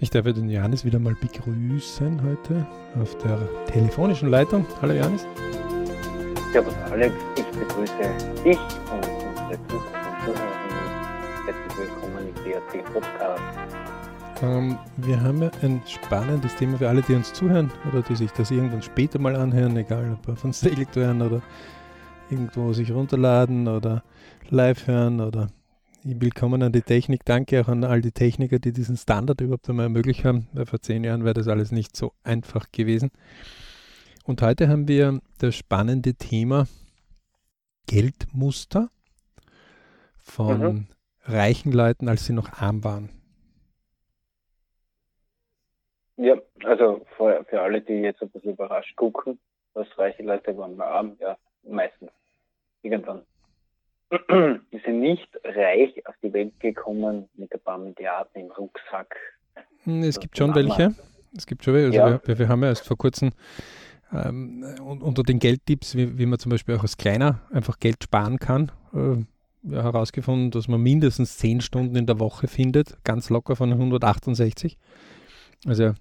Ich darf den Johannes wieder mal begrüßen heute auf der telefonischen Leitung. Hallo Johannes. Servus Alex, ich begrüße dich und unsere Zuhörer und Zuhörerinnen. Herzlich willkommen im DRC Podcast. Ähm, wir haben ja ein spannendes Thema für alle, die uns zuhören oder die sich das irgendwann später mal anhören, egal ob von Select hören oder irgendwo sich runterladen oder live hören oder willkommen an die Technik. Danke auch an all die Techniker, die diesen Standard überhaupt einmal ermöglicht haben. Vor zehn Jahren wäre das alles nicht so einfach gewesen. Und heute haben wir das spannende Thema Geldmuster von mhm. reichen Leuten, als sie noch arm waren. Ja, also für, für alle, die jetzt ein bisschen überrascht gucken, was reiche Leute waren arm, ja, meistens. Irgendwann. Die sind nicht reich auf die Welt gekommen mit ein paar Milliarden im Rucksack. Hm, es gibt schon welche. Es gibt schon welche. Also ja. wir, wir, haben ja erst vor kurzem ähm, unter den Geldtipps, wie, wie, man zum Beispiel auch als Kleiner einfach Geld sparen kann, äh, ja, herausgefunden, dass man mindestens 10 Stunden in der Woche findet, ganz locker von 168. Also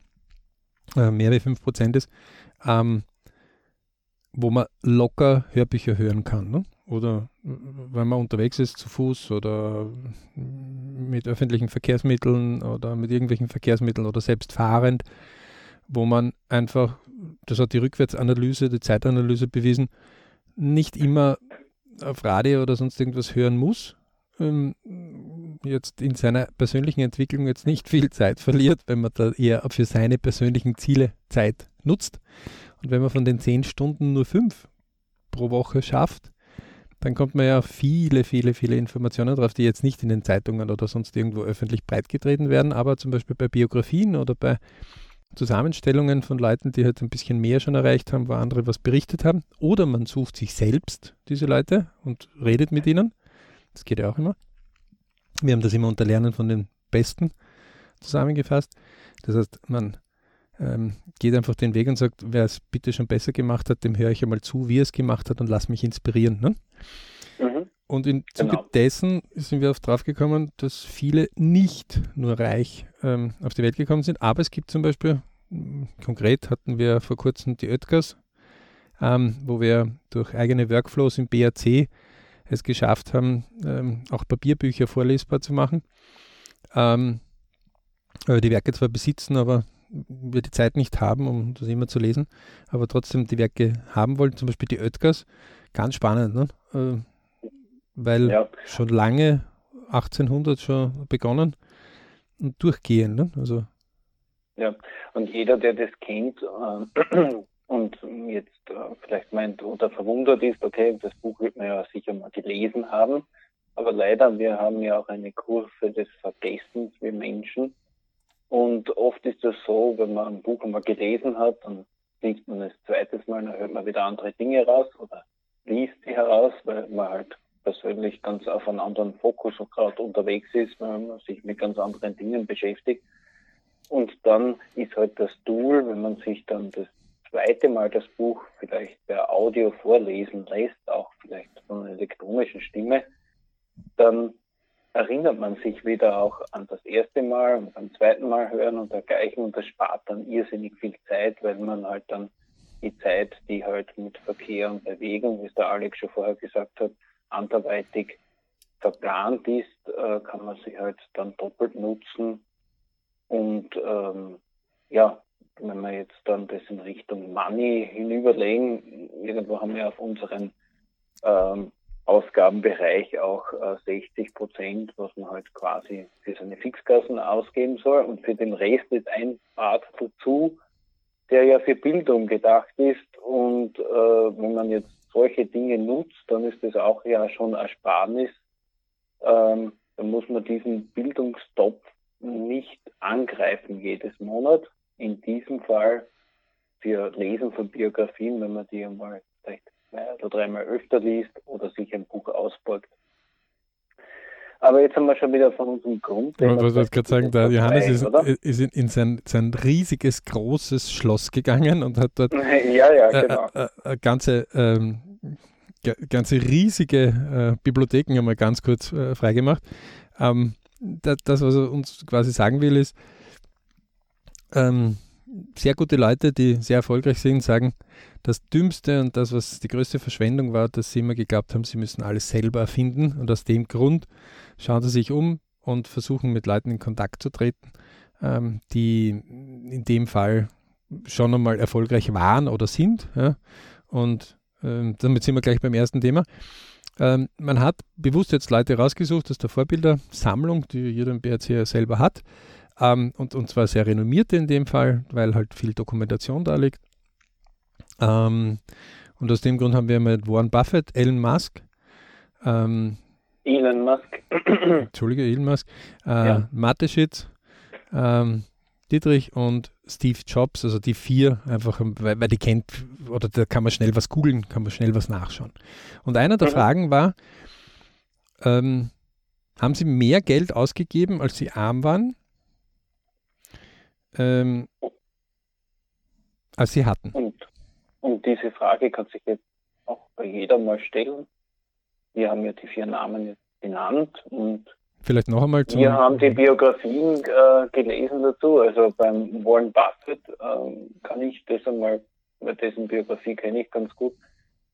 äh, mehr wie 5% ist. Ähm, wo man locker Hörbücher hören kann. Ne? Oder wenn man unterwegs ist zu Fuß oder mit öffentlichen Verkehrsmitteln oder mit irgendwelchen Verkehrsmitteln oder selbst fahrend, wo man einfach, das hat die Rückwärtsanalyse, die Zeitanalyse bewiesen, nicht immer auf Radio oder sonst irgendwas hören muss. Ähm, jetzt in seiner persönlichen Entwicklung jetzt nicht viel Zeit verliert, wenn man da eher für seine persönlichen Ziele Zeit nutzt. Und wenn man von den zehn Stunden nur fünf pro Woche schafft, dann kommt man ja auf viele, viele, viele Informationen drauf, die jetzt nicht in den Zeitungen oder sonst irgendwo öffentlich breitgetreten werden, aber zum Beispiel bei Biografien oder bei Zusammenstellungen von Leuten, die halt ein bisschen mehr schon erreicht haben, wo andere was berichtet haben. Oder man sucht sich selbst diese Leute und redet mit ihnen. Das geht ja auch immer. Wir haben das immer unter Lernen von den Besten zusammengefasst. Das heißt, man ähm, geht einfach den Weg und sagt, wer es bitte schon besser gemacht hat, dem höre ich einmal zu, wie er es gemacht hat und lass mich inspirieren. Ne? Mhm. Und im Zuge genau. dessen sind wir auf drauf gekommen, dass viele nicht nur reich ähm, auf die Welt gekommen sind, aber es gibt zum Beispiel, konkret hatten wir vor kurzem die Oetkers, ähm, wo wir durch eigene Workflows im BAC es geschafft haben, ähm, auch Papierbücher vorlesbar zu machen. Ähm, die Werke zwar besitzen, aber wir die Zeit nicht haben, um das immer zu lesen, aber trotzdem die Werke haben wollen, zum Beispiel die Oetkers, ganz spannend, ne? Äh, weil ja. schon lange, 1800 schon begonnen und durchgehen. Ne? Also, ja, und jeder, der das kennt äh, und jetzt äh, vielleicht meint oder verwundert ist, okay, das Buch wird man ja sicher mal gelesen haben, aber leider, wir haben ja auch eine Kurve des Vergessens, wir Menschen. Und oft ist das so, wenn man ein Buch einmal gelesen hat, dann liest man es zweites Mal, dann hört man wieder andere Dinge raus oder liest sie heraus, weil man halt persönlich ganz auf einen anderen Fokus gerade unterwegs ist, weil man sich mit ganz anderen Dingen beschäftigt. Und dann ist halt das Tool, wenn man sich dann das zweite Mal das Buch vielleicht per Audio vorlesen lässt, auch vielleicht von einer elektronischen Stimme, dann erinnert man sich wieder auch an das erste Mal und beim zweiten Mal hören und dergleichen und das spart dann irrsinnig viel Zeit, weil man halt dann die Zeit, die halt mit Verkehr und Bewegung, wie es der Alex schon vorher gesagt hat, anderweitig verplant ist, äh, kann man sie halt dann doppelt nutzen. Und ähm, ja, wenn wir jetzt dann das in Richtung Money hinüberlegen, irgendwo haben wir auf unseren ähm, Ausgabenbereich auch äh, 60 Prozent, was man halt quasi für seine Fixkassen ausgeben soll. Und für den Rest ist ein Part dazu, der ja für Bildung gedacht ist. Und äh, wenn man jetzt solche Dinge nutzt, dann ist das auch ja schon Ersparnis. Ähm, dann muss man diesen Bildungstopf nicht angreifen jedes Monat. In diesem Fall für Lesen von Biografien, wenn man die einmal zwei oder dreimal öfter liest oder sich ein Buch ausborgt. Aber jetzt haben wir schon wieder von unserem Grund. Ich wollte gerade sagen, der Johannes ist, ist, in, in sein, sein, riesiges, großes Schloss gegangen und hat dort ja, ja, äh, genau. äh, äh, ganze, ähm, ganze riesige äh, Bibliotheken einmal ganz kurz äh, freigemacht. Ähm, das, das, was er uns quasi sagen will, ist, ähm, sehr gute Leute, die sehr erfolgreich sind, sagen, das Dümmste und das, was die größte Verschwendung war, dass sie immer geglaubt haben, sie müssen alles selber erfinden. Und aus dem Grund schauen sie sich um und versuchen mit Leuten in Kontakt zu treten, ähm, die in dem Fall schon einmal erfolgreich waren oder sind. Ja? Und ähm, damit sind wir gleich beim ersten Thema. Ähm, man hat bewusst jetzt Leute rausgesucht aus der Vorbildersammlung, die jeder im BRC selber hat. Ähm, und, und zwar sehr renommierte in dem Fall, weil halt viel Dokumentation da liegt. Ähm, und aus dem Grund haben wir mit Warren Buffett, Elon Musk, ähm, Elon Musk, Entschuldige, Elon Musk, äh, ja. Mateschitz, ähm, Dietrich und Steve Jobs, also die vier, einfach, weil, weil die kennt, oder da kann man schnell was googeln, kann man schnell was nachschauen. Und einer der mhm. Fragen war, ähm, haben Sie mehr Geld ausgegeben, als Sie arm waren, ähm, als Sie hatten? Und, und diese Frage kann sich jetzt auch bei jeder mal stellen. Wir haben ja die vier Namen jetzt genannt und Vielleicht noch einmal zu. Wir haben die Biografien äh, gelesen dazu. Also beim Warren Buffett äh, kann ich das einmal, dessen Biografie kenne ich ganz gut,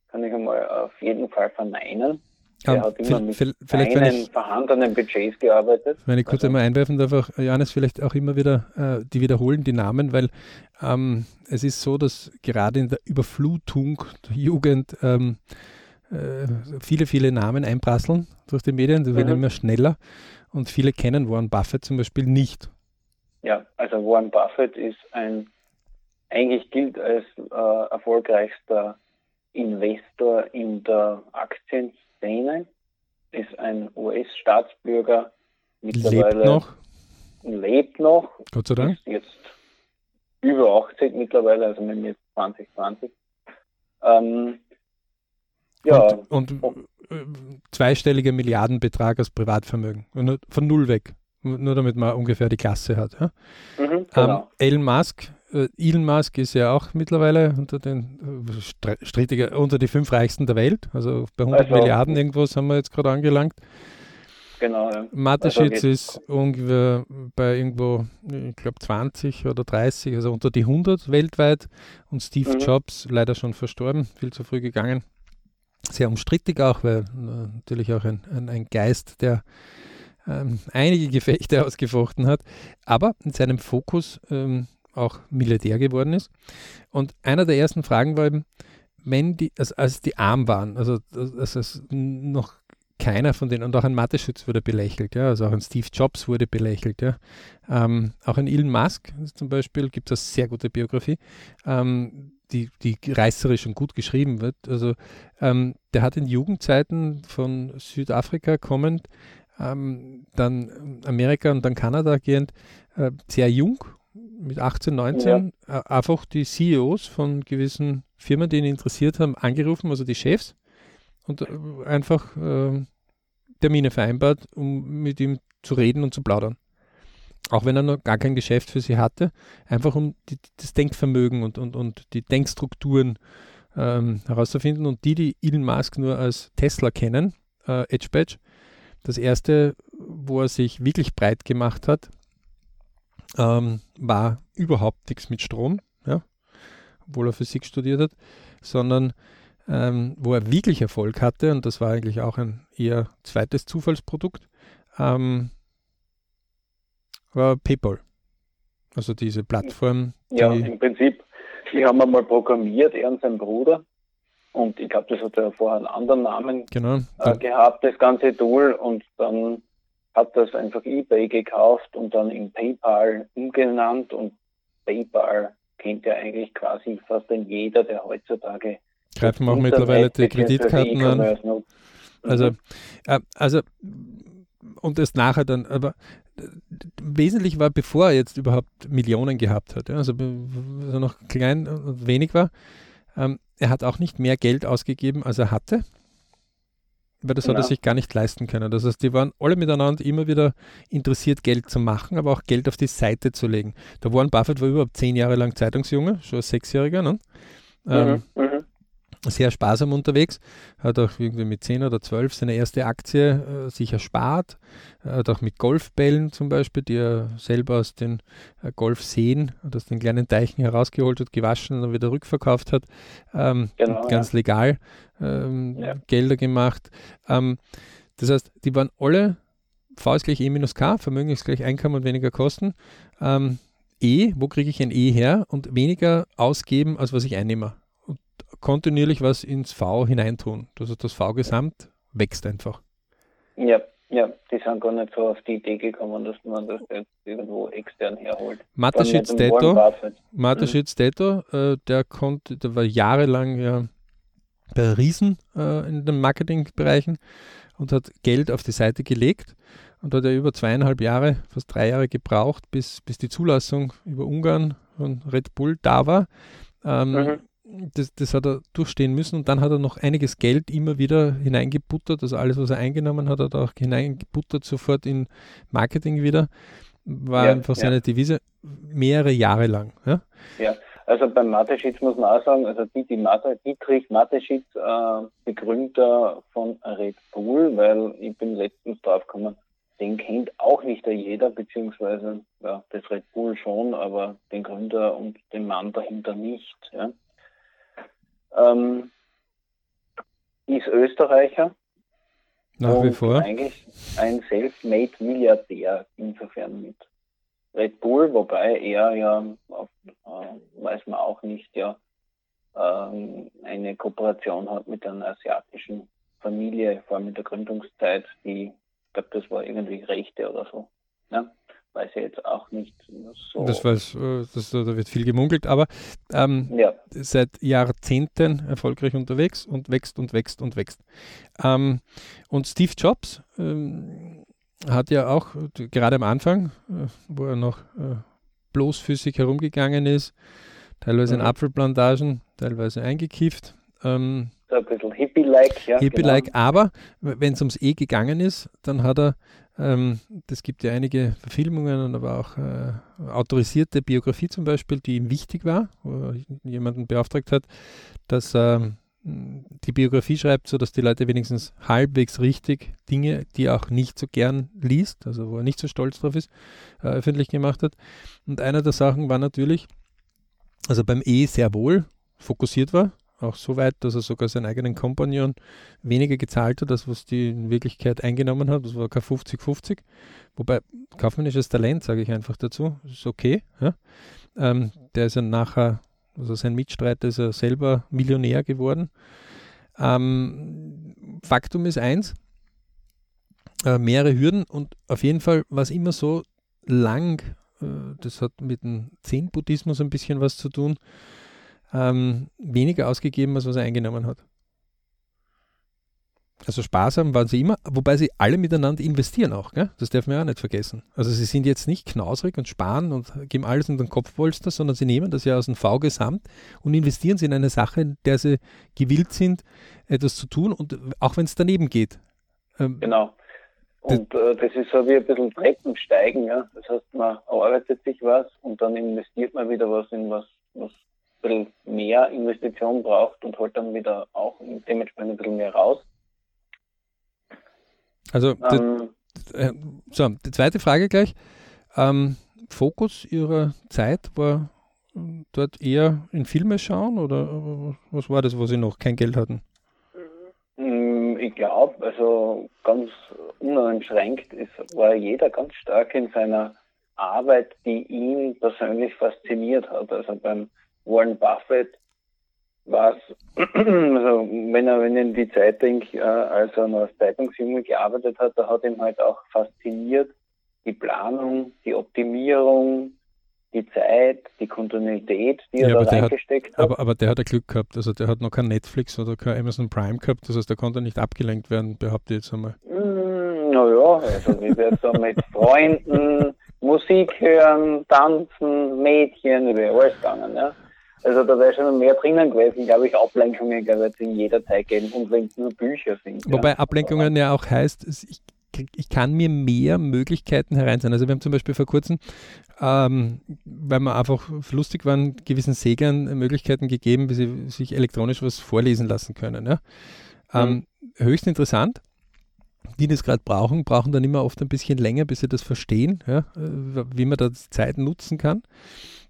kann ich einmal auf jeden Fall verneinen. Er um, hat immer mit vielleicht, ich, vorhandenen Budgets gearbeitet. Wenn ich kurz also, einmal einwerfen darf, auch, Johannes, vielleicht auch immer wieder, äh, die wiederholen die Namen, weil ähm, es ist so, dass gerade in der Überflutung der Jugend ähm, äh, viele, viele Namen einprasseln durch die Medien, die werden mhm. immer schneller und viele kennen Warren Buffett zum Beispiel nicht. Ja, also Warren Buffett ist ein, eigentlich gilt als äh, erfolgreichster Investor in der Aktienszene, ist ein US-Staatsbürger, mittlerweile lebt noch. lebt noch, Gott sei Dank. ist jetzt über 80 mittlerweile, also mit mir 2020. Ähm, ja. Und, und äh, zweistelliger Milliardenbetrag als Privatvermögen. Von null weg. Nur damit man ungefähr die Klasse hat. Ja? Mhm, ähm, genau. ähm, Elon Musk, Elon Musk ist ja auch mittlerweile unter den äh, strittiger, unter die fünf reichsten der Welt. Also bei 100 also, Milliarden irgendwo sind wir jetzt gerade angelangt. Genau, ja. Mateschitz also ist ungefähr bei irgendwo, ich glaube 20 oder 30, also unter die 100 weltweit. Und Steve mhm. Jobs, leider schon verstorben, viel zu früh gegangen, sehr umstrittig auch, weil äh, natürlich auch ein, ein, ein Geist, der ähm, einige Gefechte ausgefochten hat, aber in seinem Fokus ähm, auch Milliardär geworden ist. Und einer der ersten Fragen war eben, wenn die, also als die arm waren, also als es noch keiner von denen, und auch ein Mathe-Schütz wurde belächelt, ja, also auch ein Steve Jobs wurde belächelt, ja. Ähm, auch ein Elon Musk zum Beispiel, gibt es eine sehr gute Biografie. Ähm, die, die reißerisch und gut geschrieben wird. Also ähm, der hat in Jugendzeiten von Südafrika kommend, ähm, dann Amerika und dann Kanada gehend, äh, sehr jung, mit 18, 19, ja. äh, einfach die CEOs von gewissen Firmen, die ihn interessiert haben, angerufen, also die Chefs, und äh, einfach ähm, Termine vereinbart, um mit ihm zu reden und zu plaudern auch wenn er noch gar kein Geschäft für sie hatte, einfach um die, das Denkvermögen und, und, und die Denkstrukturen ähm, herauszufinden. Und die, die Elon Musk nur als Tesla kennen, äh, Edge Badge, das erste, wo er sich wirklich breit gemacht hat, ähm, war überhaupt nichts mit Strom, ja, obwohl er Physik studiert hat, sondern ähm, wo er wirklich Erfolg hatte, und das war eigentlich auch ein eher zweites Zufallsprodukt, ähm, war PayPal. Also diese Plattform. Die ja, im Prinzip, die haben einmal programmiert, er und sein Bruder. Und ich glaube, das hat ja vorher einen anderen Namen genau. äh, gehabt, das ganze Tool. Und dann hat das einfach eBay gekauft und dann in PayPal umgenannt. Und PayPal kennt ja eigentlich quasi fast ein jeder, der heutzutage greifen auch mittlerweile die Kreditkarten an. Also, mhm. äh, also und das nachher dann, aber wesentlich war, bevor er jetzt überhaupt Millionen gehabt hat, ja, also als er noch klein und wenig war, ähm, er hat auch nicht mehr Geld ausgegeben, als er hatte, weil das ja. hat er sich gar nicht leisten können. Das heißt, die waren alle miteinander immer wieder interessiert, Geld zu machen, aber auch Geld auf die Seite zu legen. Der Warren Buffett war überhaupt zehn Jahre lang Zeitungsjunge, schon Sechsjähriger, ne? Ähm, mhm. Mhm. Sehr sparsam unterwegs, hat auch irgendwie mit 10 oder 12 seine erste Aktie äh, sich erspart, hat auch mit Golfbällen zum Beispiel, die er selber aus den äh, Golfseen und aus den kleinen Teichen herausgeholt hat, gewaschen und dann wieder rückverkauft hat, ähm, genau, ganz ja. legal ähm, ja. Gelder gemacht. Ähm, das heißt, die waren alle V ist gleich E minus K, Vermögen ist gleich Einkommen und weniger Kosten. Ähm, E, wo kriege ich ein E her und weniger ausgeben, als was ich einnehme kontinuierlich was ins V hineintun. Also das V-Gesamt wächst einfach. Ja, ja, die sind gar nicht so auf die Idee gekommen, dass man das jetzt irgendwo extern herholt. Mateschitz Detto, Mateschitz Detto, äh, der konnte, der war jahrelang ja bei Riesen äh, in den Marketingbereichen und hat Geld auf die Seite gelegt und hat ja über zweieinhalb Jahre, fast drei Jahre gebraucht, bis, bis die Zulassung über Ungarn von Red Bull da war. Ähm, mhm das, das hat er durchstehen müssen und dann hat er noch einiges Geld immer wieder hineingebuttert, also alles, was er eingenommen hat, hat er auch hineingebuttert sofort in Marketing wieder. War ja, einfach seine ja. Devise mehrere Jahre lang. Ja, ja. also beim Mateschitz muss man auch sagen, also die, die Mate, Dietrich Mateschitz, äh, Begründer von Red Bull, weil ich bin letztens drauf gekommen, den kennt auch nicht jeder, beziehungsweise ja, das Red Bull schon, aber den Gründer und den Mann dahinter nicht. Ja ähm, ist Österreicher. Nach wie vor. Eigentlich ein self-made Milliardär insofern mit Red Bull, wobei er ja, auf, äh, weiß man auch nicht, ja, ähm, eine Kooperation hat mit einer asiatischen Familie, vor allem in der Gründungszeit, die, ich glaube, das war irgendwie Rechte oder so. Ja? Weiß ich jetzt auch nicht so. Das weiß, das, da wird viel gemunkelt, aber ähm, ja. seit Jahrzehnten erfolgreich unterwegs und wächst und wächst und wächst. Ähm, und Steve Jobs ähm, hat ja auch gerade am Anfang, äh, wo er noch äh, bloßfüßig herumgegangen ist, teilweise mhm. in Apfelplantagen, teilweise eingekifft. So ein bisschen Hippie-like, ja. Hippie-like, genau. aber wenn es ums E gegangen ist, dann hat er ähm, das gibt ja einige Verfilmungen, aber auch äh, autorisierte Biografie zum Beispiel, die ihm wichtig war, wo er jemanden beauftragt hat, dass er ähm, die Biografie schreibt, sodass die Leute wenigstens halbwegs richtig Dinge, die er auch nicht so gern liest, also wo er nicht so stolz drauf ist, äh, öffentlich gemacht hat. Und einer der Sachen war natürlich, also beim E sehr wohl fokussiert war, auch so weit, dass er sogar seinen eigenen Kompagnon weniger gezahlt hat, als was die in Wirklichkeit eingenommen hat. Das war kein 50-50. Wobei, kaufmännisches Talent, sage ich einfach dazu, ist okay. Ja? Ähm, der ist ja nachher, also sein Mitstreiter ist ja selber Millionär geworden. Ähm, Faktum ist eins, äh, mehrere Hürden und auf jeden Fall war es immer so lang, äh, das hat mit dem Zen-Buddhismus ein bisschen was zu tun, ähm, weniger ausgegeben, als was er eingenommen hat. Also sparsam waren sie immer, wobei sie alle miteinander investieren auch, gell? das darf man auch nicht vergessen. Also sie sind jetzt nicht knausrig und sparen und geben alles in den Kopfpolster, sondern sie nehmen das ja aus dem V-Gesamt und investieren sie in eine Sache, in der sie gewillt sind, etwas zu tun und auch wenn es daneben geht. Ähm, genau. Und äh, das ist so wie ein bisschen Treppensteigen. Ja? Das heißt, man erarbeitet sich was und dann investiert man wieder was in was, was bisschen mehr Investition braucht und holt dann wieder auch dementsprechend ein bisschen mehr raus. Also, ähm, die, äh, so, die zweite Frage gleich. Ähm, Fokus Ihrer Zeit war dort eher in Filme schauen oder was war das, wo Sie noch kein Geld hatten? Mm, ich glaube, also ganz uneinschränkt ist, war jeder ganz stark in seiner Arbeit, die ihn persönlich fasziniert hat. Also beim Warren Buffett war es, also wenn er, wenn er in die Zeitung, äh, als er noch als Zeitungsjunge gearbeitet hat, da hat ihn halt auch fasziniert die Planung, die Optimierung, die Zeit, die Kontinuität, die ja, er da reingesteckt hat, hat. Aber, aber der hat ja Glück gehabt. Also der hat noch kein Netflix oder kein Amazon Prime gehabt. Das heißt, der konnte nicht abgelenkt werden, behaupte ich jetzt einmal. Mm, naja, also wie wir so mit Freunden Musik hören, tanzen, Mädchen, über alles gegangen. Ja. Also da wäre schon mehr drinnen gewesen, glaube ich, Ablenkungen, glaube ich, in jeder Zeit geben und wenn es nur Bücher sind. Wobei ja. Ablenkungen ja auch heißt, ich, ich kann mir mehr Möglichkeiten hereinsetzen. Also wir haben zum Beispiel vor kurzem, ähm, weil wir einfach lustig waren, gewissen Seglern Möglichkeiten gegeben, wie sie sich elektronisch was vorlesen lassen können. Ja? Ähm, mhm. Höchst interessant die das gerade brauchen, brauchen dann immer oft ein bisschen länger, bis sie das verstehen, ja, äh, wie man da Zeit nutzen kann.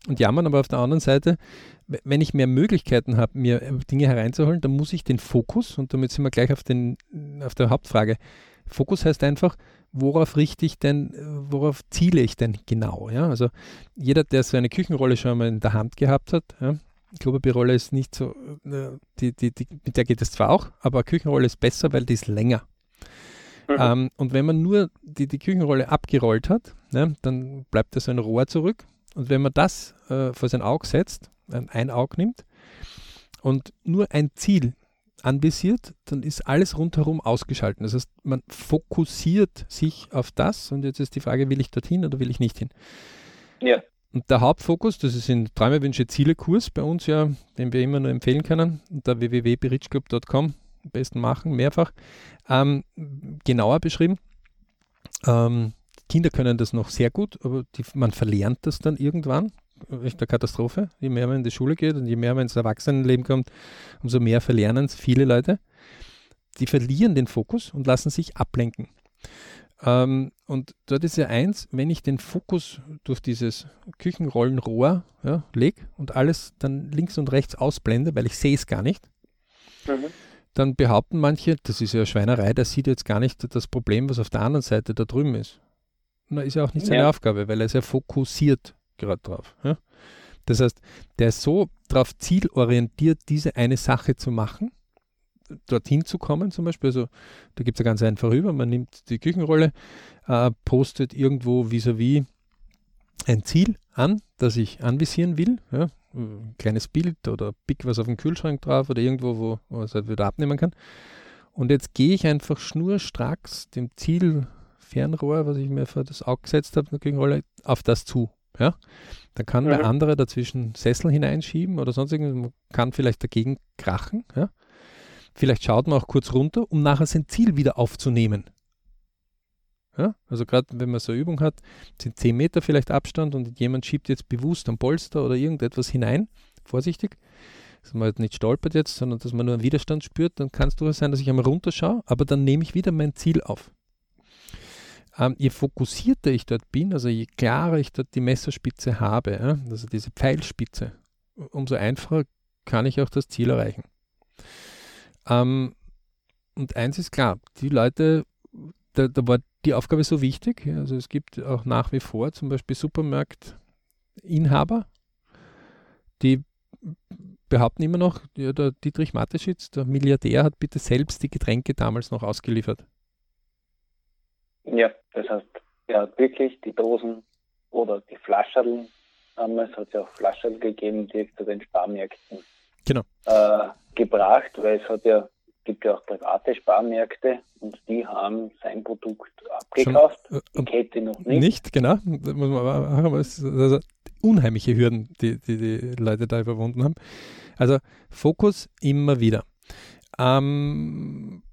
Und jammern aber auf der anderen Seite, wenn ich mehr Möglichkeiten habe, mir äh, Dinge hereinzuholen, dann muss ich den Fokus, und damit sind wir gleich auf, den, auf der Hauptfrage, Fokus heißt einfach, worauf richte ich denn, worauf ziele ich denn genau? Ja? Also jeder, der so eine Küchenrolle schon mal in der Hand gehabt hat, ja, Klopapierrolle ist nicht so, äh, die, die, die, mit der geht es zwar auch, aber Küchenrolle ist besser, weil die ist länger. Mhm. Ähm, und wenn man nur die, die Küchenrolle abgerollt hat, ne, dann bleibt da so ein Rohr zurück. Und wenn man das äh, vor sein Auge setzt, ein, Auge nimmt und nur ein Ziel anvisiert, dann ist alles rundherum ausgeschaltet. Das heißt, man fokussiert sich auf das und jetzt ist die Frage, will ich dorthin oder will ich nicht hin? Ja. Und der Hauptfokus, das ist in Träume, Wünsche, Ziele Kurs bei uns ja, den wir immer nur empfehlen können, unter www.berichclub.com am besten machen, mehrfach, ähm, genauer beschrieben. Ähm, Kinder können das noch sehr gut, aber die, man verlernt das dann irgendwann. Echt eine Katastrophe. Je mehr man in die Schule geht und je mehr man ins Erwachsenenleben kommt, umso mehr verlernen es viele Leute. Die verlieren den Fokus und lassen sich ablenken. Ähm, und dort ist ja eins, wenn ich den Fokus durch dieses Küchenrollenrohr ja, lege und alles dann links und rechts ausblende, weil ich sehe es gar nicht, mhm dann behaupten manche, das ist ja Schweinerei, der sieht jetzt gar nicht das Problem, was auf der anderen Seite da drüben ist. Na, ist ja auch nicht seine ja. Aufgabe, weil er ist ja fokussiert gerade drauf. Ja? Das heißt, der ist so darauf zielorientiert, diese eine Sache zu machen, dorthin zu kommen zum Beispiel. Also da gibt es ja ganz einfach rüber, man nimmt die Küchenrolle, äh, postet irgendwo vis-à-vis -vis ein Ziel an, das ich anvisieren will. Ja? ein kleines Bild oder pick was auf dem Kühlschrank drauf oder irgendwo, wo, man es halt wieder abnehmen kann. Und jetzt gehe ich einfach schnurstracks dem Ziel Fernrohr, was ich mir für das Auge gesetzt habe, auf das zu. Ja? Dann kann mhm. der andere dazwischen Sessel hineinschieben oder sonst irgendwas, man kann vielleicht dagegen krachen. Ja? Vielleicht schaut man auch kurz runter, um nachher sein Ziel wieder aufzunehmen. Ja? Also gerade wenn man so eine Übung hat, sind 10 Meter vielleicht Abstand und jemand schiebt jetzt bewusst ein Polster oder irgendetwas hinein, vorsichtig, dass man halt nicht stolpert jetzt, sondern dass man nur einen Widerstand spürt, dann kann es durchaus sein, dass ich einmal runterschaue, aber dann nehme ich wieder mein Ziel auf. Ähm, je fokussierter ich dort bin, also je klarer ich dort die Messerspitze habe, ja, also diese Pfeilspitze, umso einfacher kann ich auch das Ziel erreichen. Ähm, und eins ist klar, die Leute, da, da war die Aufgabe so wichtig. Also es gibt auch nach wie vor zum Beispiel Supermarktinhaber, die behaupten immer noch, ja, der Dietrich Mateschitz, der Milliardär, hat bitte selbst die Getränke damals noch ausgeliefert. Ja, das heißt, er hat wirklich die Dosen oder die Flascherln, damals hat es ja auch Flascherl gegeben, direkt zu den Sparmärkten genau. äh, gebracht, weil es hat ja gibt ja auch private Sparmärkte und die haben sein Produkt abgekauft. Schon, äh, die Kette noch nicht. Nicht, genau. Muss man aber, also unheimliche Hürden, die, die die Leute da überwunden haben. Also Fokus immer wieder. Ähm,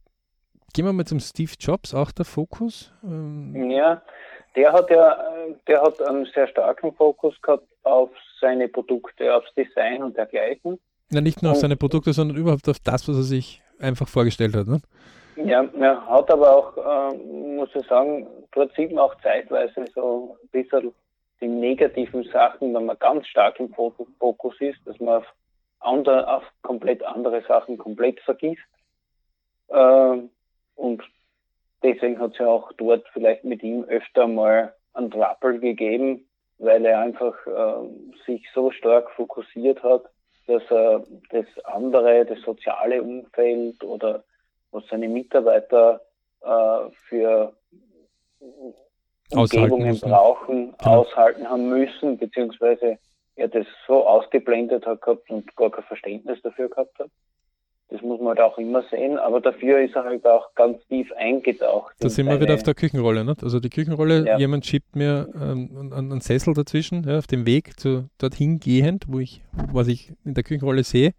gehen wir mal zum Steve Jobs, auch der Fokus. Ähm, ja, der hat ja, der hat einen sehr starken Fokus gehabt auf seine Produkte, aufs Design und dergleichen. Ja, nicht nur auf seine Produkte, sondern überhaupt auf das, was er sich einfach vorgestellt hat. Ne? Ja, er hat aber auch, äh, muss ich sagen, dort sieht man auch zeitweise so ein bisschen die negativen Sachen, wenn man ganz stark im Fokus ist, dass man auf, andere, auf komplett andere Sachen komplett vergisst. Äh, und deswegen hat es ja auch dort vielleicht mit ihm öfter mal einen Trouble gegeben, weil er einfach äh, sich so stark fokussiert hat dass er das andere, das soziale Umfeld oder was seine Mitarbeiter äh, für Umgebungen brauchen, genau. aushalten haben müssen, beziehungsweise er das so ausgeblendet hat gehabt und gar kein Verständnis dafür gehabt hat. Das muss man halt auch immer sehen, aber dafür ist er halt auch ganz tief eingetaucht. Da sind wir wieder auf der Küchenrolle. Nicht? Also die Küchenrolle, ja. jemand schiebt mir ähm, einen, Sessel dazwischen, ja, auf dem Weg zu dorthin gehend, wo ich, was ich in der Küchenrolle sehe,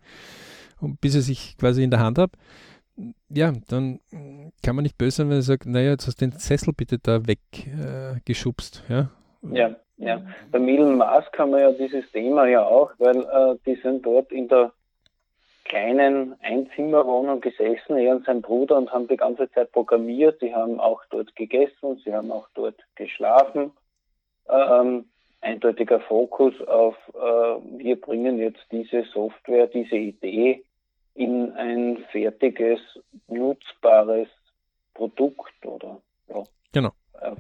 und bis er sich quasi in der Hand habe. ja, dann kann man nicht böse sein, wenn er sagt, naja, jetzt hast du den Sessel bitte da weggeschubst. Äh, ja? ja, ja. Bei Elon Musk haben wir ja dieses Thema ja auch, weil äh, die sind dort in der kleinen Einzimmerwohnung gesessen, er und sein Bruder, und haben die ganze Zeit programmiert. Sie haben auch dort gegessen, sie haben auch dort geschlafen. Ähm, eindeutiger Fokus auf, äh, wir bringen jetzt diese Software, diese Idee in ein fertiges, nutzbares Produkt oder ja. Genau. Äh.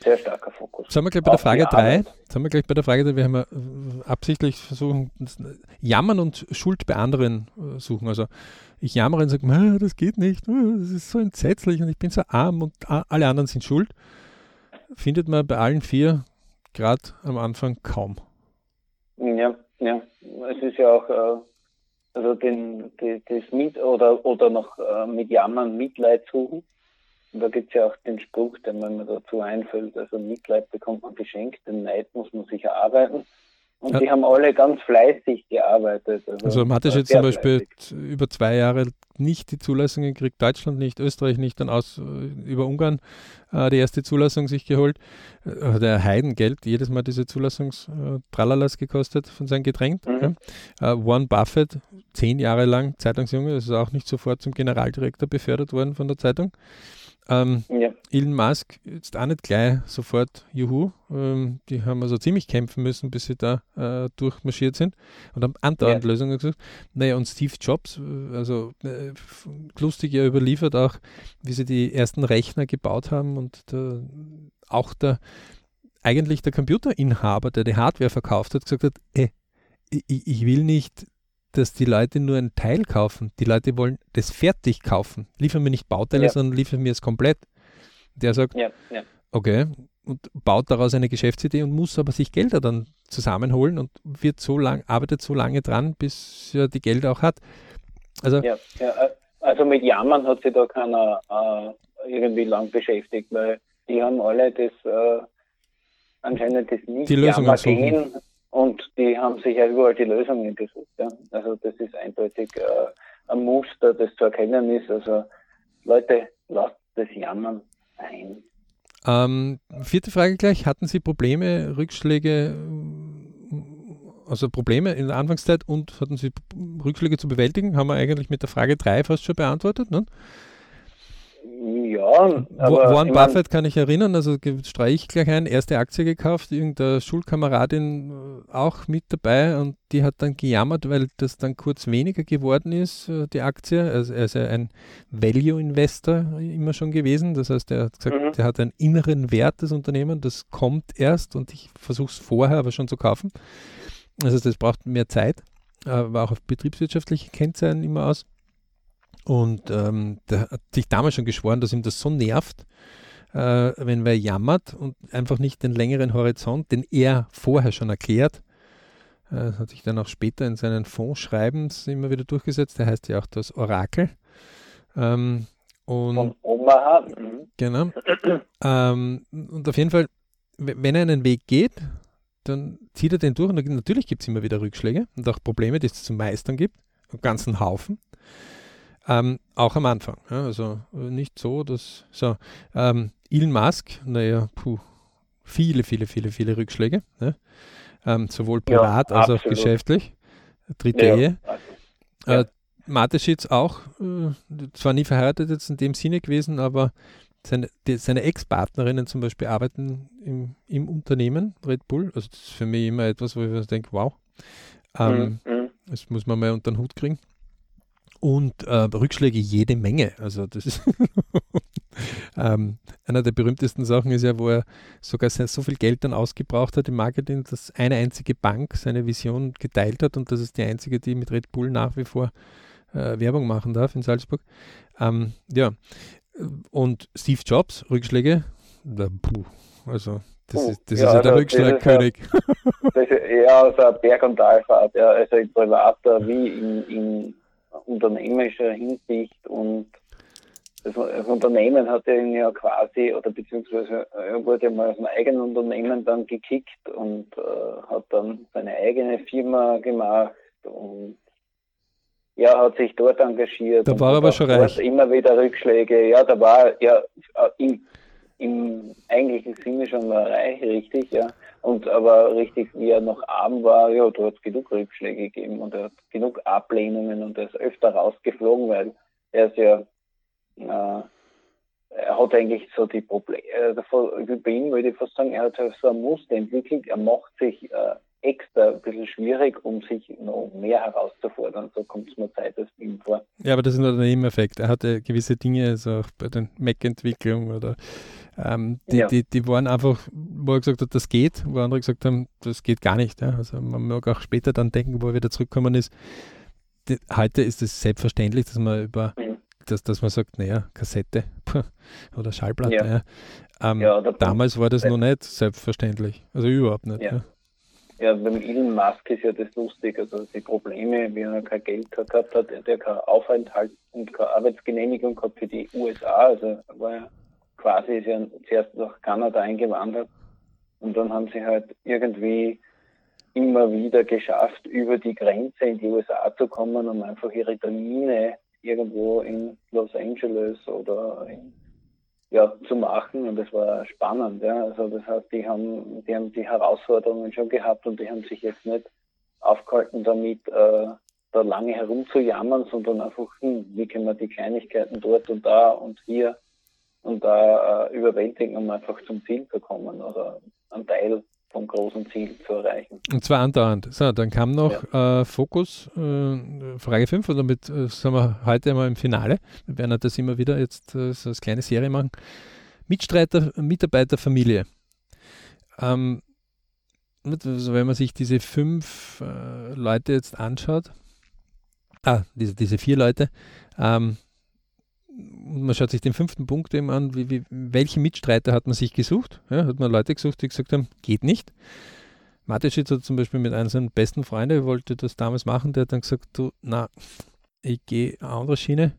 Sehr starker Fokus. Sind wir gleich bei der Frage 3. Sind wir gleich bei der Frage 3. Wir haben äh, absichtlich versuchen, Jammern und Schuld bei anderen äh, suchen. Also ich jammere und sage, das geht nicht, das ist so entsetzlich und ich bin so arm und alle anderen sind schuld. Findet man bei allen vier gerade am Anfang kaum. Ja, ja. Es ist ja auch, äh, also den, das Mit oder, oder noch äh, mit Jammern Mitleid suchen. Und da gibt es ja auch den Spruch, den man dazu einfällt, also Mitleid bekommt man geschenkt, den Neid muss man sich erarbeiten. Und ja. die haben alle ganz fleißig gearbeitet. Also, also Mathe jetzt zum Beispiel fleißig. über zwei Jahre nicht die Zulassung gekriegt, Deutschland nicht, Österreich nicht, dann aus äh, über Ungarn äh, die erste Zulassung sich geholt. Äh, der Heidengeld, jedes Mal diese Zulassungs-Tralalas äh, gekostet von seinem Getränk. Mhm. Ja. Äh, Warren Buffett, zehn Jahre lang Zeitungsjunge, das ist auch nicht sofort zum Generaldirektor befördert worden von der Zeitung. Ähm, ja. Elon Musk jetzt auch nicht gleich sofort Juhu. Ähm, die haben also ziemlich kämpfen müssen, bis sie da äh, durchmarschiert sind und haben andauernd ja. Lösungen gesucht. Naja, und Steve Jobs, äh, also äh, lustig ja überliefert auch, wie sie die ersten Rechner gebaut haben und der, auch der eigentlich der Computerinhaber, der die Hardware verkauft hat, gesagt hat, äh, ich, ich will nicht dass die Leute nur einen Teil kaufen. Die Leute wollen das fertig kaufen. Liefern mir nicht Bauteile, ja. sondern liefern mir es komplett. Der sagt, ja, ja. okay, und baut daraus eine Geschäftsidee und muss aber sich Gelder dann zusammenholen und wird so lang, arbeitet so lange dran, bis er die Gelder auch hat. Also, ja, ja, äh, also mit Jammern hat sich da keiner äh, irgendwie lang beschäftigt, weil die haben alle das äh, anscheinend das nicht die Lösung Jammergehen und die haben sich ja überall die Lösungen gesucht. Ja. Also das ist eindeutig äh, ein Muster, das zu erkennen ist. Also Leute, lasst das Jammern ein. Ähm, vierte Frage gleich. Hatten Sie Probleme, Rückschläge, also Probleme in der Anfangszeit und hatten Sie Rückschläge zu bewältigen? Haben wir eigentlich mit der Frage 3 fast schon beantwortet. Ne? Ja, aber. Warren Buffett kann ich erinnern, also streiche ich gleich ein, erste Aktie gekauft, irgendeine Schulkameradin äh, auch mit dabei und die hat dann gejammert, weil das dann kurz weniger geworden ist, äh, die Aktie. Also er ist ja ein Value-Investor immer schon gewesen, das heißt, er hat gesagt, mhm. der hat einen inneren Wert, des Unternehmens, das kommt erst und ich versuche es vorher aber schon zu kaufen. Also das braucht mehr Zeit, aber auch auf betriebswirtschaftliche Kennzahlen immer aus. Und ähm, der hat sich damals schon geschworen, dass ihm das so nervt, äh, wenn wer jammert und einfach nicht den längeren Horizont, den er vorher schon erklärt, äh, hat sich dann auch später in seinen Fondsschreibens immer wieder durchgesetzt. Der heißt ja auch das Orakel. Ähm, und, Von Omaha. Mhm. Genau. ähm, und auf jeden Fall, wenn er einen Weg geht, dann zieht er den durch. Und natürlich gibt es immer wieder Rückschläge und auch Probleme, die es zu meistern gibt. Einen ganzen Haufen. Ähm, auch am Anfang. Ja, also äh, nicht so, dass. So, ähm, Elon Musk, naja, puh, viele, viele, viele, viele Rückschläge. Ne? Ähm, sowohl privat ja, als auch geschäftlich. Dritte ja, Ehe. Ja. Äh, Mateschitz auch, äh, zwar nie verheiratet jetzt in dem Sinne gewesen, aber seine, die, seine Ex-Partnerinnen zum Beispiel arbeiten im, im, Unternehmen Red Bull. Also das ist für mich immer etwas, wo ich denke, wow, ähm, mhm, mhm. das muss man mal unter den Hut kriegen und äh, Rückschläge jede Menge. Also das ist ähm, einer der berühmtesten Sachen ist ja, wo er sogar so viel Geld dann ausgebraucht hat im Marketing, dass eine einzige Bank seine Vision geteilt hat und das ist die einzige, die mit Red Bull nach wie vor äh, Werbung machen darf in Salzburg. Ähm, ja, und Steve Jobs, Rückschläge, da, puh, also das ist, das ja, ist ja der also Rückschlagkönig. Ja, also Berg- und Talfahrt, ja, also in privater wie in, in unternehmerischer Hinsicht und das, das, Unternehmen hat ihn ja quasi, oder beziehungsweise er wurde ja mal aus einem eigenen Unternehmen dann gekickt und äh, hat dann seine eigene Firma gemacht und ja, hat sich dort engagiert. Da war er aber schon reich. Immer wieder Rückschläge. Ja, da war ja im, im eigentlichen Sinne schon mal reich, richtig, ja. Und aber richtig, wie er noch arm war, ja, da hat es genug Rückschläge gegeben und er hat genug Ablehnungen und er ist öfter rausgeflogen, weil er ist ja, äh, er hat eigentlich so die Probleme, äh, bei ihm würde ich fast sagen, er hat so ein Muster entwickelt, er macht sich äh, extra ein bisschen schwierig, um sich noch mehr herauszufordern. So kommt es mir Zeit als ihm vor. Ja, aber das ist nur der Nebeneffekt. Er hatte gewisse Dinge, also auch bei der Mac-Entwicklung oder ähm, die, ja. die, die waren einfach, wo er gesagt hat, das geht, wo andere gesagt haben, das geht gar nicht. Ja. Also man mag auch später dann denken, wo er wieder zurückgekommen ist. Die, heute ist es selbstverständlich, dass man über mhm. dass, dass man sagt, naja, Kassette oder Schallplatte. Ja. Ähm, damals war das noch nicht selbstverständlich. Also überhaupt nicht. Ja. Ja, beim Elon Musk ist ja das lustig. Also die Probleme, wie er kein Geld gehabt hat, der keinen Aufenthalt und keine Arbeitsgenehmigung gehabt für die USA. Also war ja quasi ist ja zuerst nach Kanada eingewandert und dann haben sie halt irgendwie immer wieder geschafft, über die Grenze in die USA zu kommen, um einfach ihre Termine irgendwo in Los Angeles oder in, ja, zu machen. Und das war spannend. Ja. Also das heißt, die haben, die haben die Herausforderungen schon gehabt und die haben sich jetzt nicht aufgehalten damit, äh, da lange herumzujammern, sondern einfach, hm, wie können wir die Kleinigkeiten dort und da und hier und da äh, überwältigen, um einfach zum Ziel zu kommen oder einen Teil vom großen Ziel zu erreichen. Und zwar andauernd. So, dann kam noch ja. äh, Fokus, äh, Frage 5, und damit äh, sind wir heute einmal im Finale. Wir werden das immer wieder jetzt äh, so als kleine Serie machen. Mitstreiter, Mitarbeiter, Familie. Ähm, also wenn man sich diese fünf äh, Leute jetzt anschaut, ah, diese, diese vier Leute, ähm, man schaut sich den fünften Punkt eben an, wie, wie, welche Mitstreiter hat man sich gesucht? Ja, hat man Leute gesucht, die gesagt haben, geht nicht. Mateschitz hat zum Beispiel mit einem seiner besten Freunde, wollte das damals machen, der hat dann gesagt, du, na, ich gehe eine andere Schiene.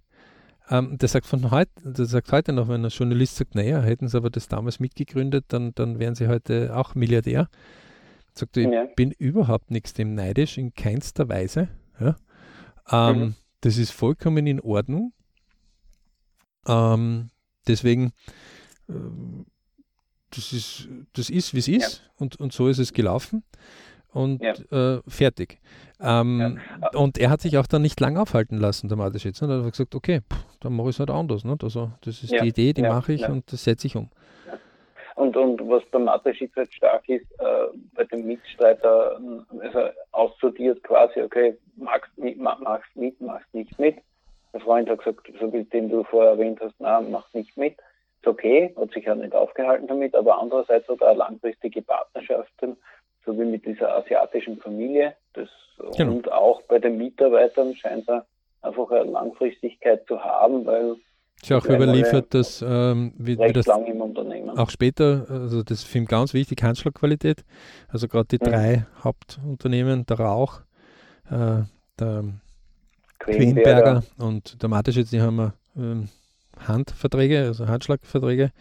Ähm, der sagt von heute, der sagt heute noch, wenn ein Journalist sagt, naja, hätten sie aber das damals mitgegründet, dann, dann wären sie heute auch Milliardär. Sagt er, ja. ich bin überhaupt nichts dem neidisch, in keinster Weise. Ja. Ähm, mhm. Das ist vollkommen in Ordnung. Ähm, deswegen, äh, das ist, das ist wie es ist ja. und, und so ist es gelaufen und ja. äh, fertig. Ähm, ja. Und er hat sich auch dann nicht lang aufhalten lassen, der Mateschitz. Ne? Er hat gesagt, okay, pff, dann mache ich es halt anders. Ne? Also, das ist die Idee, die mache ich und das setze ich um. Und, und was bei Mateschitz halt stark ist, äh, bei dem Mitstreiter, also aussortiert quasi, okay, magst, magst mit, magst nicht mit. Der Freund hat gesagt, so wie den du vorher erwähnt hast, na, mach nicht mit. Ist okay, hat sich ja nicht aufgehalten damit, aber andererseits hat er langfristige Partnerschaft, so wie mit dieser asiatischen Familie. Das, genau. Und auch bei den Mitarbeitern scheint er einfach eine Langfristigkeit zu haben, weil ist ja auch überliefert, dass ähm, wie, wie das auch später, also das Film ganz wichtig, Handschlagqualität, also gerade die mhm. drei Hauptunternehmen, der Rauch, äh, der Queenberger und der Mateschitz, die haben ähm, Handverträge, also Handschlagverträge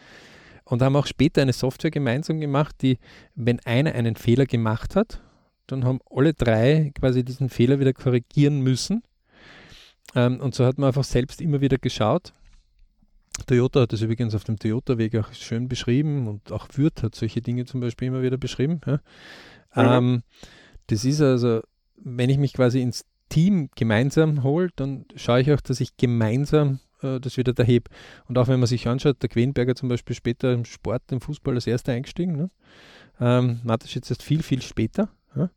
und haben auch später eine Software gemeinsam gemacht, die, wenn einer einen Fehler gemacht hat, dann haben alle drei quasi diesen Fehler wieder korrigieren müssen. Ähm, und so hat man einfach selbst immer wieder geschaut. Toyota hat das übrigens auf dem Toyota-Weg auch schön beschrieben und auch Würth hat solche Dinge zum Beispiel immer wieder beschrieben. Ja. Mhm. Ähm, das ist also, wenn ich mich quasi ins Team gemeinsam holt, dann schaue ich auch, dass ich gemeinsam äh, das wieder da heb. Und auch wenn man sich anschaut, der Quenberger zum Beispiel später im Sport, im Fußball als erster eingestiegen. Ne? Ähm, Matas jetzt erst viel, viel später. Ja?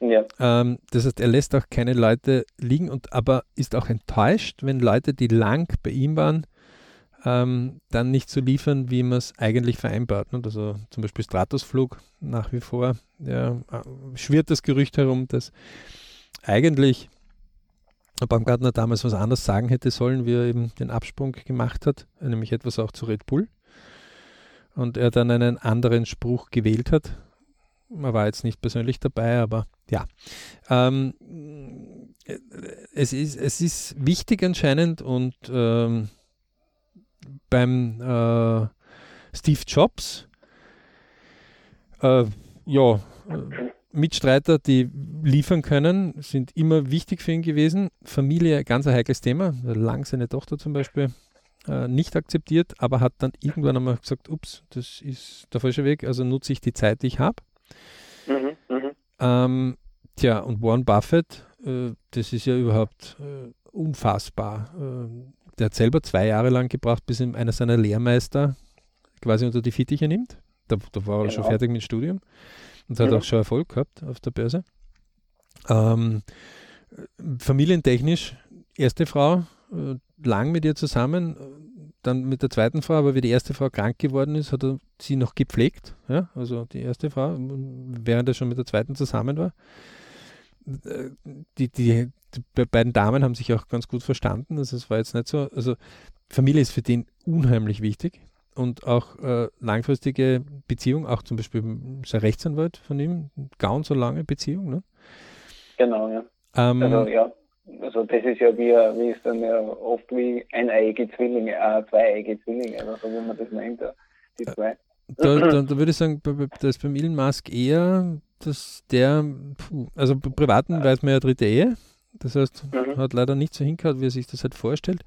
Ja. Ähm, das heißt, er lässt auch keine Leute liegen, und aber ist auch enttäuscht, wenn Leute, die lang bei ihm waren, ähm, dann nicht so liefern, wie man es eigentlich vereinbart. Ne? Also zum Beispiel Stratusflug nach wie vor. Ja, äh, schwirrt das Gerücht herum, dass eigentlich Baumgartner damals was anderes sagen hätte sollen, wie er eben den Absprung gemacht hat, nämlich etwas auch zu Red Bull. Und er dann einen anderen Spruch gewählt hat. Man war jetzt nicht persönlich dabei, aber ja. Ähm, es, ist, es ist wichtig anscheinend und ähm, beim äh, Steve Jobs, äh, ja, Mitstreiter, die liefern können, sind immer wichtig für ihn gewesen. Familie, ganz ein heikles Thema. Lang seine Tochter zum Beispiel äh, nicht akzeptiert, aber hat dann irgendwann einmal gesagt, ups, das ist der falsche Weg, also nutze ich die Zeit, die ich habe. Mhm, mh. ähm, tja, und Warren Buffett, äh, das ist ja überhaupt äh, unfassbar. Ähm, der hat selber zwei Jahre lang gebraucht, bis ihm einer seiner Lehrmeister quasi unter die Fittiche nimmt. Da, da war er genau. schon fertig mit dem Studium und hat mhm. auch schon Erfolg gehabt auf der Börse. Ähm, familientechnisch, erste Frau, äh, lang mit ihr zusammen, dann mit der zweiten Frau, aber wie die erste Frau krank geworden ist, hat er sie noch gepflegt. Ja? Also die erste Frau, während er schon mit der zweiten zusammen war. Die, die, die beiden Damen haben sich auch ganz gut verstanden. Also es war jetzt nicht so. Also Familie ist für den unheimlich wichtig und auch äh, langfristige Beziehung, auch zum Beispiel ist er Rechtsanwalt von ihm, gaun so lange Beziehung, ne? Genau, ja. Ähm, also ja, also das ist ja wie, wie ist dann ja oft wie eineiige Zwillinge, äh, zweieiige Zwillinge, oder so wie man das nennt, die zwei. Da, da, da, würde ich sagen, da ist beim Elon Musk eher, dass der, puh, also Privaten weiß man ja dritte Ehe, das heißt, mhm. hat leider nicht so hingehauen, wie er sich das halt vorstellt.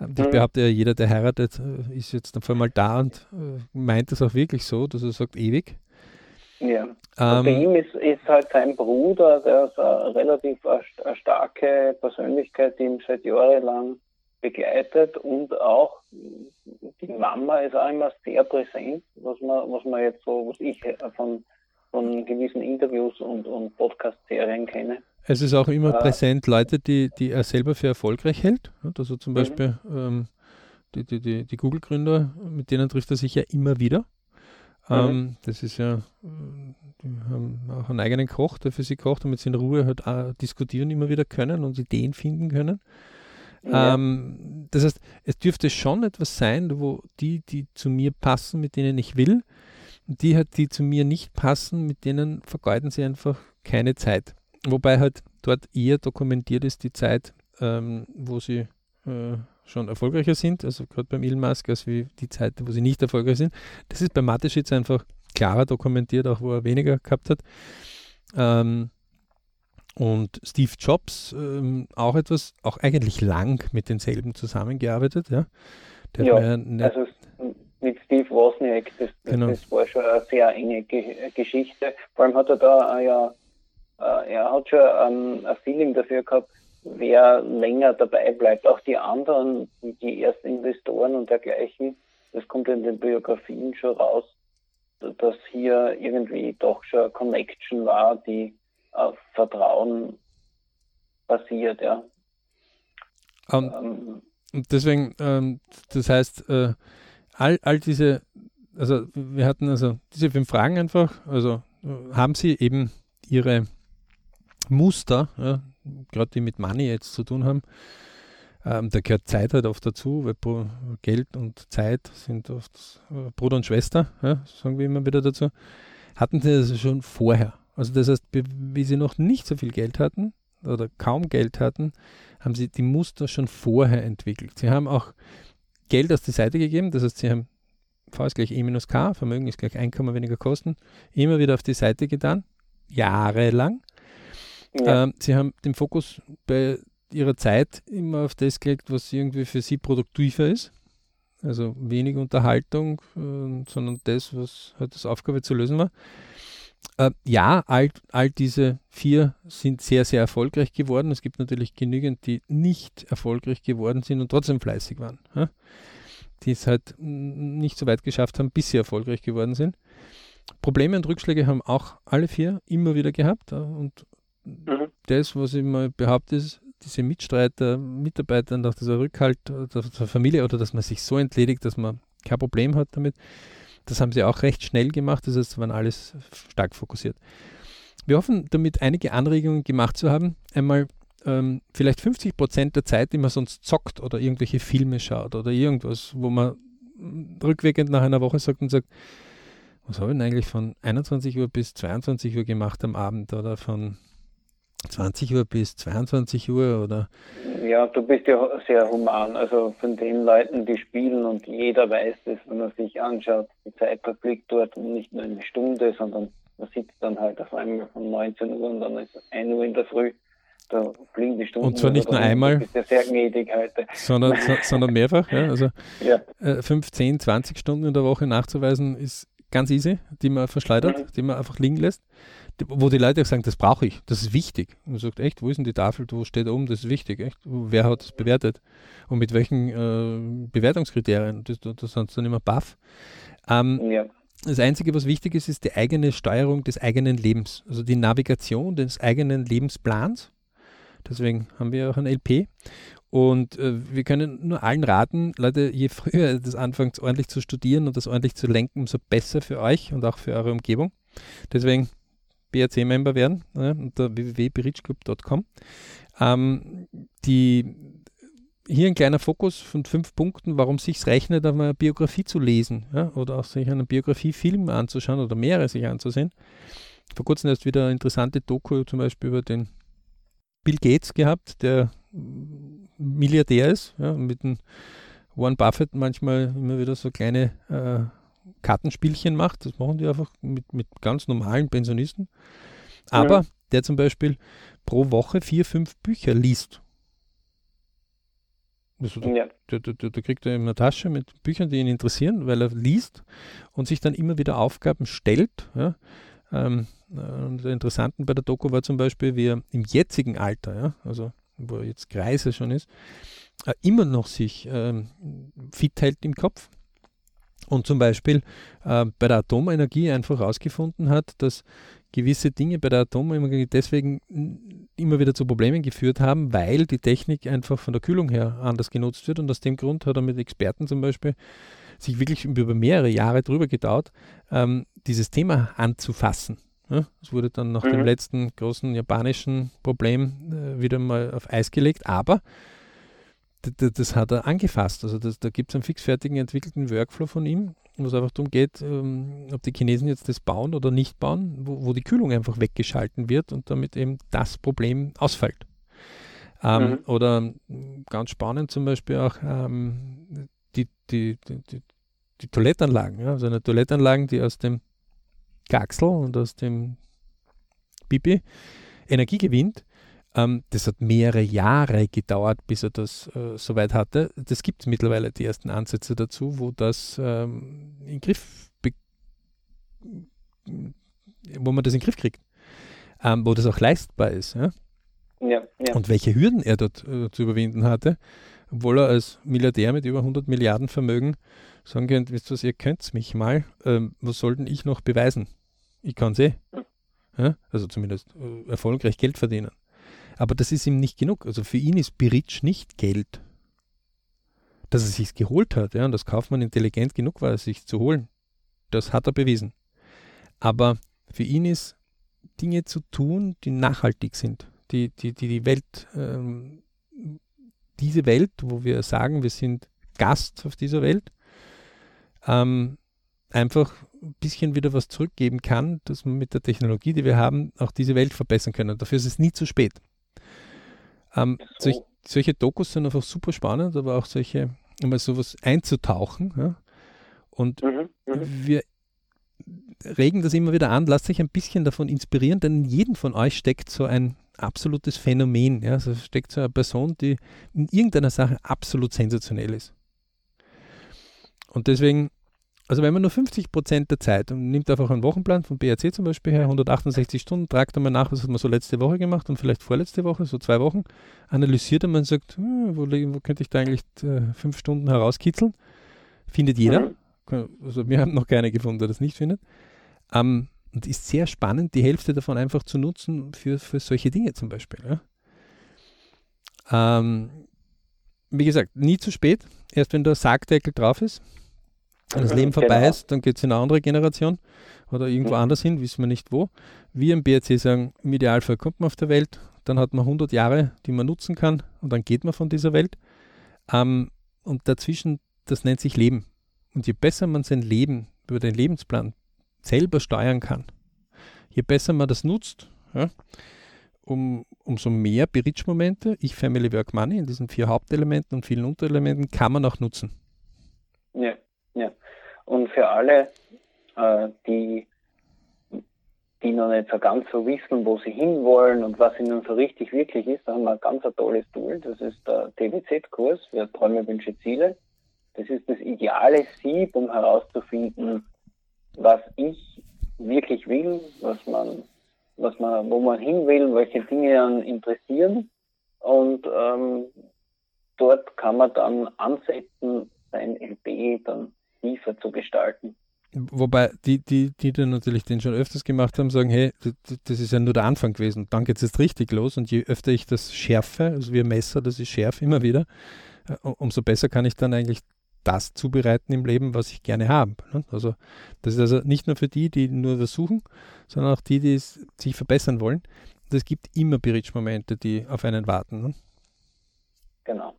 Ähm, ich mhm. behaupte ja, jeder, der heiratet, äh, ist jetzt auf einmal da und äh, meint das auch wirklich so, dass er sagt, ewig. Ja. Ähm, bei ihm ist, ist halt sein Bruder, der ist eine relativ eine starke Persönlichkeit, die ihn seit jahrelang begleitet und auch die Mama ist auch immer sehr präsent, was man, was man jetzt so, was ich von, von gewissen Interviews und, und Podcast-Serien kenne. Es ist auch immer äh, präsent Leute, die, die er selber für erfolgreich hält. Also zum mhm. Beispiel ähm, die, die, die, die Google-Gründer, mit denen trifft er sich ja immer wieder. Mhm. Ähm, das ist ja, die haben auch einen eigenen Koch, der für sie kocht, damit sie in Ruhe halt auch diskutieren immer wieder können und Ideen finden können. Ja. Ähm, das heißt, es dürfte schon etwas sein, wo die, die zu mir passen, mit denen ich will, die halt, die zu mir nicht passen, mit denen vergeuden sie einfach keine Zeit. Wobei halt dort eher dokumentiert ist die Zeit, ähm, wo sie äh, schon erfolgreicher sind, also gerade beim Elon Musk, als wie die Zeit, wo sie nicht erfolgreich sind. Das ist bei Mateschitz einfach klarer dokumentiert, auch wo er weniger gehabt hat. Ähm, und Steve Jobs ähm, auch etwas, auch eigentlich lang mit denselben zusammengearbeitet. Ja, Der ja also mit Steve Wozniak, das, genau. das, war schon eine sehr enge Geschichte. Vor allem hat er da ja, äh, er hat schon ähm, ein Feeling dafür gehabt, wer länger dabei bleibt. Auch die anderen, die ersten Investoren und dergleichen, das kommt in den Biografien schon raus, dass hier irgendwie doch schon eine Connection war, die auf Vertrauen basiert, ja. Um, ähm, und deswegen, ähm, das heißt, äh, all, all diese, also wir hatten also diese fünf Fragen einfach, also haben Sie eben Ihre Muster, ja, gerade die mit Money jetzt zu tun haben, ähm, da gehört Zeit halt oft dazu, weil Geld und Zeit sind oft äh, Bruder und Schwester, ja, sagen wir immer wieder dazu. Hatten sie das schon vorher. Also das heißt, wie sie noch nicht so viel Geld hatten oder kaum Geld hatten, haben sie die Muster schon vorher entwickelt. Sie haben auch Geld aus der Seite gegeben, das heißt, sie haben V ist gleich E minus K, Vermögen ist gleich Einkommen weniger Kosten, immer wieder auf die Seite getan, jahrelang. Ja. Ähm, sie haben den Fokus bei ihrer Zeit immer auf das gelegt, was irgendwie für sie produktiver ist. Also wenig Unterhaltung, äh, sondern das, was halt das Aufgabe zu lösen war. Äh, ja, all, all diese vier sind sehr, sehr erfolgreich geworden. Es gibt natürlich genügend, die nicht erfolgreich geworden sind und trotzdem fleißig waren. Ja? Die es halt nicht so weit geschafft haben, bis sie erfolgreich geworden sind. Probleme und Rückschläge haben auch alle vier immer wieder gehabt. Und mhm. das, was ich mal behaupte, ist, diese Mitstreiter, Mitarbeiter nach dieser Rückhalt der, Familie oder dass man sich so entledigt, dass man kein Problem hat damit, das haben sie auch recht schnell gemacht. Das heißt, waren alles stark fokussiert. Wir hoffen, damit einige Anregungen gemacht zu haben. Einmal ähm, vielleicht 50 Prozent der Zeit, die man sonst zockt oder irgendwelche Filme schaut oder irgendwas, wo man rückwirkend nach einer Woche sagt und sagt, was habe ich denn eigentlich von 21 Uhr bis 22 Uhr gemacht am Abend oder von 20 Uhr bis 22 Uhr oder? Ja, du bist ja sehr human. Also von den Leuten, die spielen und jeder weiß es, wenn man sich anschaut, die Zeit verfliegt dort nicht nur eine Stunde, sondern man sitzt dann halt auf einmal von 19 Uhr und dann ist es 1 Uhr in der Früh. Da fliegen die Stunden. Und zwar nicht nur einmal, ja sehr gnädig heute. Sondern, so, sondern mehrfach. Ja? Also ja. Äh, 5, 10, 20 Stunden in der Woche nachzuweisen ist ganz easy, die man verschleudert, mhm. die man einfach liegen lässt. Wo die Leute sagen, das brauche ich, das ist wichtig. Und man sagt, echt, wo ist denn die Tafel, wo steht oben, das ist wichtig, echt? Wer hat es bewertet? Und mit welchen äh, Bewertungskriterien? Das, das sind dann immer baff. Ähm, ja. Das Einzige, was wichtig ist, ist die eigene Steuerung des eigenen Lebens, also die Navigation des eigenen Lebensplans. Deswegen haben wir auch ein LP. Und äh, wir können nur allen raten, Leute, je früher ihr das anfangt, ordentlich zu studieren und das ordentlich zu lenken, umso besser für euch und auch für eure Umgebung. Deswegen BRC-Member werden ja, unter www.berichclub.com. Ähm, die hier ein kleiner Fokus von fünf Punkten, warum sich rechnet, eine Biografie zu lesen ja, oder auch sich einen Biografiefilm anzuschauen oder mehrere sich anzusehen. Vor kurzem erst wieder eine interessante Doku zum Beispiel über den Bill Gates gehabt, der Milliardär ist, ja, mit dem Warren Buffett manchmal immer wieder so kleine äh, Kartenspielchen macht. Das machen die einfach mit, mit ganz normalen Pensionisten. Aber ja. der zum Beispiel pro Woche vier, fünf Bücher liest also da, ja. da, da, da, kriegt er eine Tasche mit Büchern, die ihn interessieren, weil er liest und sich dann immer wieder Aufgaben stellt. Ja. Ähm, und der Interessanten bei der Doku war zum Beispiel, wie er im jetzigen Alter, ja, also wo er jetzt Kreise schon ist, äh, immer noch sich ähm, fit hält im Kopf. Und zum Beispiel äh, bei der Atomenergie einfach herausgefunden hat, dass gewisse Dinge bei der Atomenergie deswegen immer wieder zu Problemen geführt haben, weil die Technik einfach von der Kühlung her anders genutzt wird. Und aus dem Grund hat er mit Experten zum Beispiel sich wirklich über mehrere Jahre drüber gedauert, ähm, dieses Thema anzufassen. Ja, es wurde dann nach mhm. dem letzten großen japanischen Problem äh, wieder mal auf Eis gelegt, aber das hat er angefasst. Also das, da gibt es einen fixfertigen entwickelten Workflow von ihm, wo es einfach darum geht, ähm, ob die Chinesen jetzt das bauen oder nicht bauen, wo, wo, die Kühlung einfach weggeschalten wird und damit eben das Problem ausfällt. Ähm, mhm. Oder ganz spannend zum Beispiel auch ähm, die, die, die, die, Toilettanlagen. Ja? Also eine Toilettanlagen, die aus dem Gaxel und aus dem Pipi Energie gewinnt ähm, das hat mehrere Jahre gedauert, bis er das äh, soweit hatte. Das gibt es mittlerweile die ersten Ansätze dazu, wo das ähm, in Griff wo man das in den Griff kriegt, ähm, wo das auch leistbar ist. Ja? Ja, ja. Und welche Hürden er dort äh, zu überwinden hatte, obwohl er als Milliardär mit über 100 Milliarden Vermögen sagen könnte, wisst ihr was, ihr könnt mich mal, ähm, was soll denn ich noch beweisen? Ich kann es eh. Ja? Also zumindest äh, erfolgreich Geld verdienen. Aber das ist ihm nicht genug. Also für ihn ist Biritsch nicht Geld. Dass er sich geholt hat, ja, und das Kaufmann intelligent genug war, es sich zu holen. Das hat er bewiesen. Aber für ihn ist Dinge zu tun, die nachhaltig sind, die die, die, die Welt, ähm, diese Welt, wo wir sagen, wir sind Gast auf dieser Welt, ähm, einfach ein bisschen wieder was zurückgeben kann, dass man mit der Technologie, die wir haben, auch diese Welt verbessern können. Dafür ist es nie zu spät. Ähm, so. solch, solche Dokus sind einfach super spannend, aber auch solche, immer sowas einzutauchen. Ja? Und mhm, mhm, wir regen das immer wieder an, lasst euch ein bisschen davon inspirieren, denn in jedem von euch steckt so ein absolutes Phänomen. Ja? Also steckt so eine Person, die in irgendeiner Sache absolut sensationell ist. Und deswegen also wenn man nur 50 Prozent der Zeit und nimmt einfach einen Wochenplan vom BRC zum Beispiel her, 168 Stunden, tragt einmal nach, was hat man so letzte Woche gemacht und vielleicht vorletzte Woche, so zwei Wochen, analysiert und man sagt, hm, wo, wo, könnte ich da eigentlich äh, fünf Stunden herauskitzeln? Findet jeder. Also wir haben noch keine gefunden, der das nicht findet. Ähm, und ist sehr spannend, die Hälfte davon einfach zu nutzen für, für solche Dinge zum Beispiel. Ja? Ähm, wie gesagt, nie zu spät. Erst wenn der Sargdeckel drauf ist, wenn das Leben vorbei genau. ist, dann geht es in eine andere Generation oder irgendwo mhm. anders hin, wissen wir nicht wo. Wir im BRC sagen, im Idealfall kommt man auf der Welt, dann hat man 100 Jahre, die man nutzen kann und dann geht man von dieser Welt. Ähm, und dazwischen, das nennt sich Leben. Und je besser man sein Leben über den Lebensplan selber steuern kann, je besser man das nutzt, ja, um, umso mehr Berichtsmomente, ich Family Work Money in diesen vier Hauptelementen und vielen Unterelementen kann man auch nutzen. Ja. Ja. Und für alle, äh, die die noch nicht so ganz so wissen, wo sie hinwollen und was ihnen so richtig wirklich ist, da haben wir ein ganz ein tolles Tool. Das ist der TWZ-Kurs für Träume, Wünsche, Ziele. Das ist das ideale Sieb, um herauszufinden, was ich wirklich will, was man, was man, wo man hin will, welche Dinge einen interessieren. Und ähm, dort kann man dann ansetzen, sein LP dann tiefer zu gestalten. Wobei die, die, die dann natürlich den schon öfters gemacht haben, sagen, hey, das ist ja nur der Anfang gewesen. Dann geht es jetzt richtig los und je öfter ich das schärfe, also wie ein Messer, das ich schärfe immer wieder, äh, umso besser kann ich dann eigentlich das zubereiten im Leben, was ich gerne habe. Ne? Also das ist also nicht nur für die, die nur das suchen, sondern auch die, die es sich verbessern wollen. Und es gibt immer Bridge-Momente, die auf einen warten. Ne? Genau.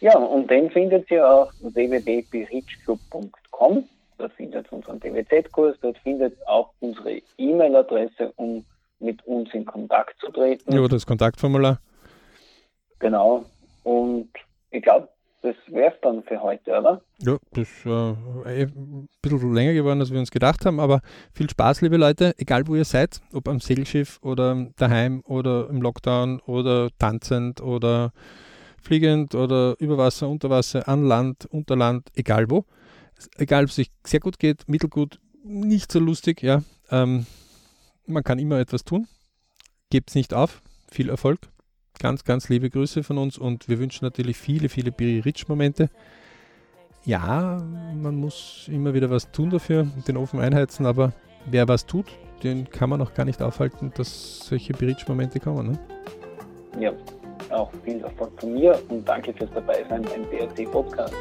Ja, und den findet ihr auf www.berichclub.com dort findet unseren DWZ-Kurs, dort findet auch unsere E-Mail-Adresse, um mit uns in Kontakt zu treten. Ja, das Kontaktformular. Genau. Und ich glaube, das wäre es dann für heute, oder? Ja, das ist äh, eh ein bisschen länger geworden, als wir uns gedacht haben, aber viel Spaß, liebe Leute, egal wo ihr seid, ob am Segelschiff oder daheim oder im Lockdown oder tanzend oder fliegend oder über Wasser, unter Wasser, an Land, unter Land, egal wo egal ob es sich sehr gut geht, mittelgut, nicht so lustig, ja. Ähm, man kann immer etwas tun. Gebt es nicht auf. Viel Erfolg. Ganz, ganz liebe Grüße von uns und wir wünschen natürlich viele, viele Biri-Rich-Momente. Ja, man muss immer wieder was tun dafür, den Ofen einheizen, aber wer was tut, den kann man auch gar nicht aufhalten, dass solche Bridge-Momente kommen. Ne? Ja, auch viel Erfolg von mir und danke fürs Dabeisein beim BRC Podcast.